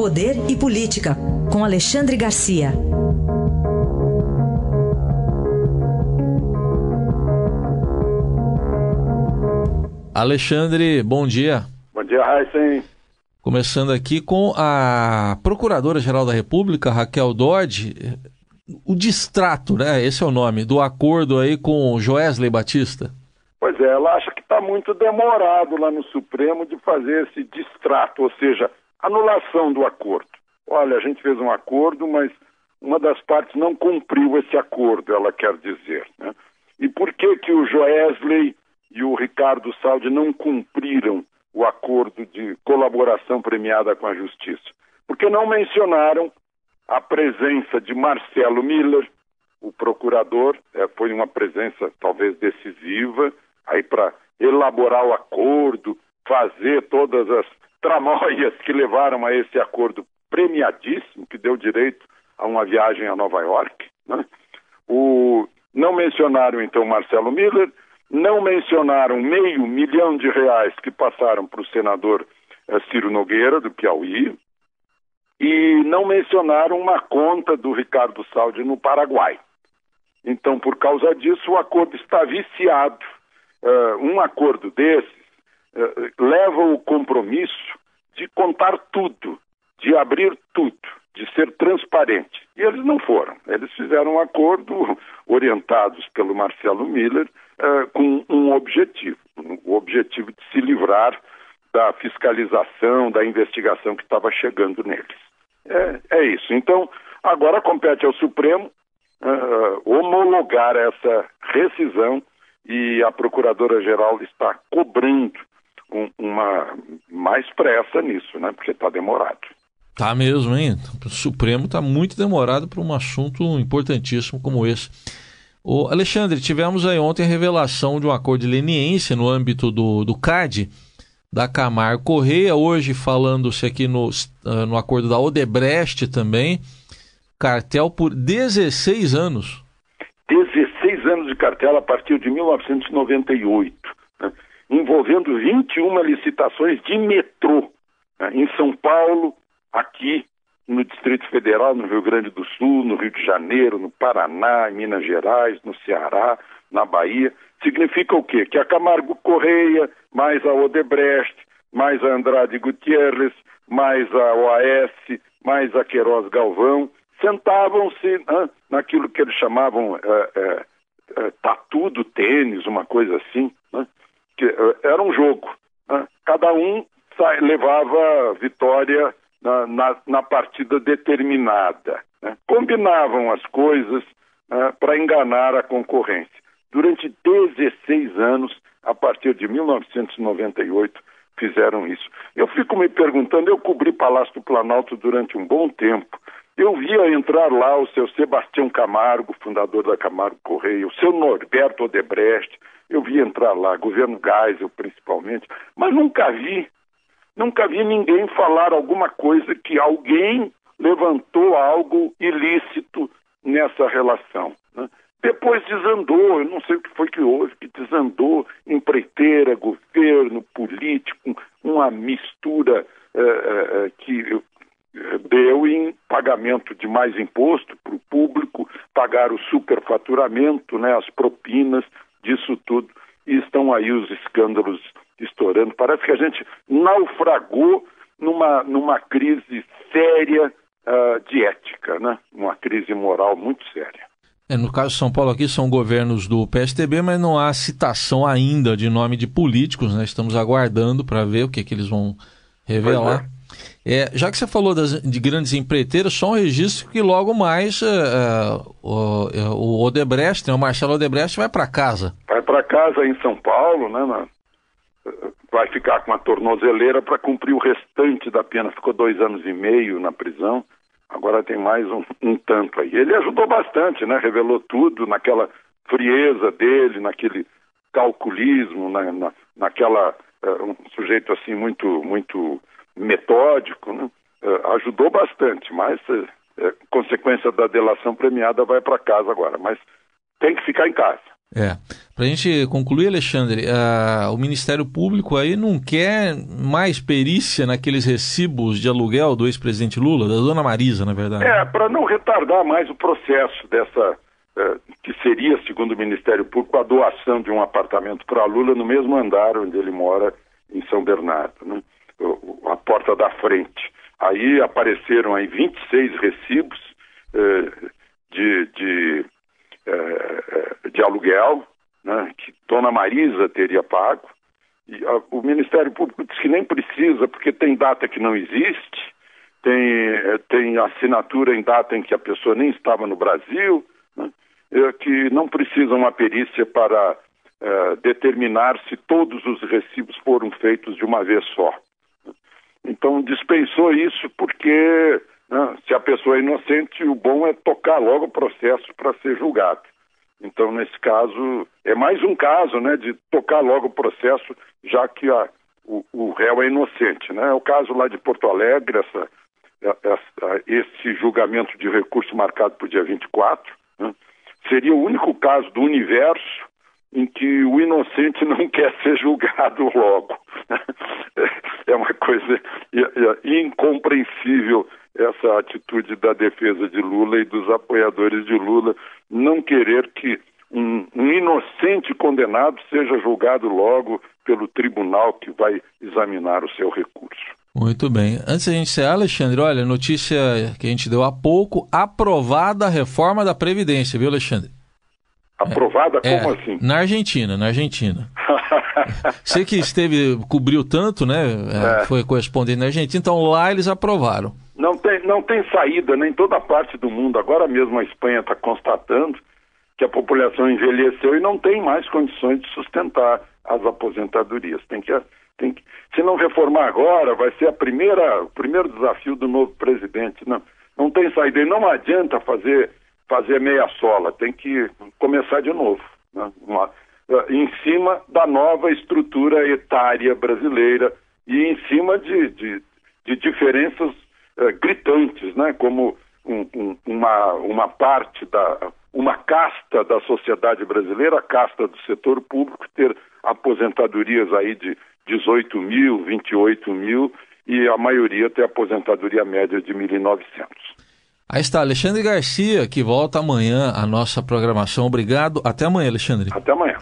Poder e Política, com Alexandre Garcia. Alexandre, bom dia. Bom dia, Raíssen. Começando aqui com a Procuradora-Geral da República, Raquel Dodge, o distrato, né? Esse é o nome, do acordo aí com Joesley Batista. Pois é, ela acha que está muito demorado lá no Supremo de fazer esse distrato, ou seja, anulação do acordo. Olha, a gente fez um acordo, mas uma das partes não cumpriu esse acordo, ela quer dizer. Né? E por que que o Joesley e o Ricardo Saldi não cumpriram o acordo de colaboração premiada com a Justiça? Porque não mencionaram a presença de Marcelo Miller, o procurador, é, foi uma presença talvez decisiva aí para elaborar o acordo, fazer todas as tramóias que levaram a esse acordo premiadíssimo, que deu direito a uma viagem a Nova York. Né? O, não mencionaram então Marcelo Miller, não mencionaram meio milhão de reais que passaram para o senador eh, Ciro Nogueira, do Piauí, e não mencionaram uma conta do Ricardo Saldi no Paraguai. Então, por causa disso, o acordo está viciado. Uh, um acordo desses uh, leva o compromisso de contar tudo, de abrir tudo, de ser transparente. E eles não foram. Eles fizeram um acordo orientados pelo Marcelo Miller uh, com um objetivo, o objetivo de se livrar da fiscalização, da investigação que estava chegando neles. É, é isso. Então, agora compete ao Supremo uh, homologar essa rescisão e a Procuradora-Geral está cobrando um, uma mais pressa nisso, né? Porque está demorado. Tá mesmo, hein? O Supremo está muito demorado para um assunto importantíssimo como esse. O Alexandre, tivemos aí ontem a revelação de um acordo de leniência no âmbito do, do CAD da Camargo Correia, hoje falando-se aqui no, uh, no acordo da Odebrecht também, cartel por 16 anos. 16 anos de cartel a partir de 1998, né? Envolvendo 21 licitações de metrô né? em São Paulo, aqui no Distrito Federal, no Rio Grande do Sul, no Rio de Janeiro, no Paraná, em Minas Gerais, no Ceará, na Bahia. Significa o quê? Que a Camargo Correia, mais a Odebrecht, mais a Andrade Gutierrez, mais a OAS, mais a Queiroz Galvão, sentavam-se naquilo que eles chamavam é, é, é, tatu do tênis, uma coisa assim, né? Que é, era um jogo. Né? Cada um levava vitória na, na, na partida determinada. Né? Combinavam as coisas né, para enganar a concorrência durante 16 anos, a partir de 1998, fizeram isso. Eu fico me perguntando, eu cobri Palácio do Planalto durante um bom tempo. Eu via entrar lá o seu Sebastião Camargo, fundador da Camargo Correia, o seu Norberto Odebrecht, eu vi entrar lá, governo Geisel principalmente, mas nunca vi, nunca vi ninguém falar alguma coisa que alguém levantou algo ilícito nessa relação. Né? Depois desandou, eu não sei o que foi que houve, que desandou, empreiteira, governo, político, uma mistura eh, eh, que eh, deu em pagamento de mais imposto para o público, pagar o superfaturamento, né, as propinas, disso tudo, e estão aí os escândalos estourando. Parece que a gente naufragou numa, numa crise séria uh, de ética, né? uma crise moral muito séria. É, no caso de São Paulo aqui são governos do PSTB, mas não há citação ainda de nome de políticos, né? Estamos aguardando para ver o que, que eles vão revelar. É. é. já que você falou das, de grandes empreiteiras, só um registro que logo mais uh, o, o, Odebrecht, né, o Marcelo Odebrecht vai para casa. Vai para casa em São Paulo, né? Na, vai ficar com a tornozeleira para cumprir o restante da pena. Ficou dois anos e meio na prisão agora tem mais um, um tanto aí. Ele ajudou bastante, né? Revelou tudo naquela frieza dele, naquele calculismo, na, na, naquela uh, um sujeito assim muito muito metódico, né? Uh, ajudou bastante, mas uh, consequência da delação premiada vai para casa agora, mas tem que ficar em casa. É. Para a gente concluir, Alexandre, uh, o Ministério Público aí não quer mais perícia naqueles recibos de aluguel do ex-presidente Lula, da dona Marisa, na verdade. É, para não retardar mais o processo dessa, uh, que seria, segundo o Ministério Público, a doação de um apartamento para Lula no mesmo andar onde ele mora, em São Bernardo, né? A porta da frente. Aí apareceram aí 26 recibos uh, de, de é, de aluguel, né, que Dona Marisa teria pago. E a, o Ministério Público diz que nem precisa, porque tem data que não existe, tem, é, tem assinatura em data em que a pessoa nem estava no Brasil, né, é, que não precisa uma perícia para é, determinar se todos os recibos foram feitos de uma vez só. Então dispensou isso porque né? Se a pessoa é inocente, o bom é tocar logo o processo para ser julgado. Então, nesse caso, é mais um caso né, de tocar logo o processo, já que a, o, o réu é inocente. Né? É o caso lá de Porto Alegre, essa, essa, esse julgamento de recurso marcado para o dia 24. Né? Seria o único caso do universo em que o inocente não quer ser julgado logo. É uma coisa incompreensível essa atitude da defesa de Lula e dos apoiadores de Lula não querer que um, um, inocente condenado seja julgado logo pelo tribunal que vai examinar o seu recurso. Muito bem. Antes da gente encerrar, Alexandre, olha, notícia que a gente deu há pouco, aprovada a reforma da Previdência, viu, Alexandre? Aprovada? É, Como assim? Na Argentina, na Argentina. Você que esteve, cobriu tanto, né? É, é. Foi correspondente na Argentina, então lá eles aprovaram. Não tem, não tem saída nem né? toda parte do mundo. Agora mesmo a Espanha está constatando que a população envelheceu e não tem mais condições de sustentar as aposentadorias. Tem que, tem que, se não reformar agora, vai ser a primeira, o primeiro desafio do novo presidente. Não, não tem saída. E não adianta fazer, fazer meia sola, tem que começar de novo. Né? Uma, em cima da nova estrutura etária brasileira e em cima de, de, de diferenças uh, gritantes, né? como um, um, uma, uma parte da uma casta da sociedade brasileira, a casta do setor público, ter aposentadorias aí de 18 mil, 28 mil e a maioria ter aposentadoria média de 1.900. Aí está, Alexandre Garcia, que volta amanhã à nossa programação. Obrigado. Até amanhã, Alexandre. Até amanhã.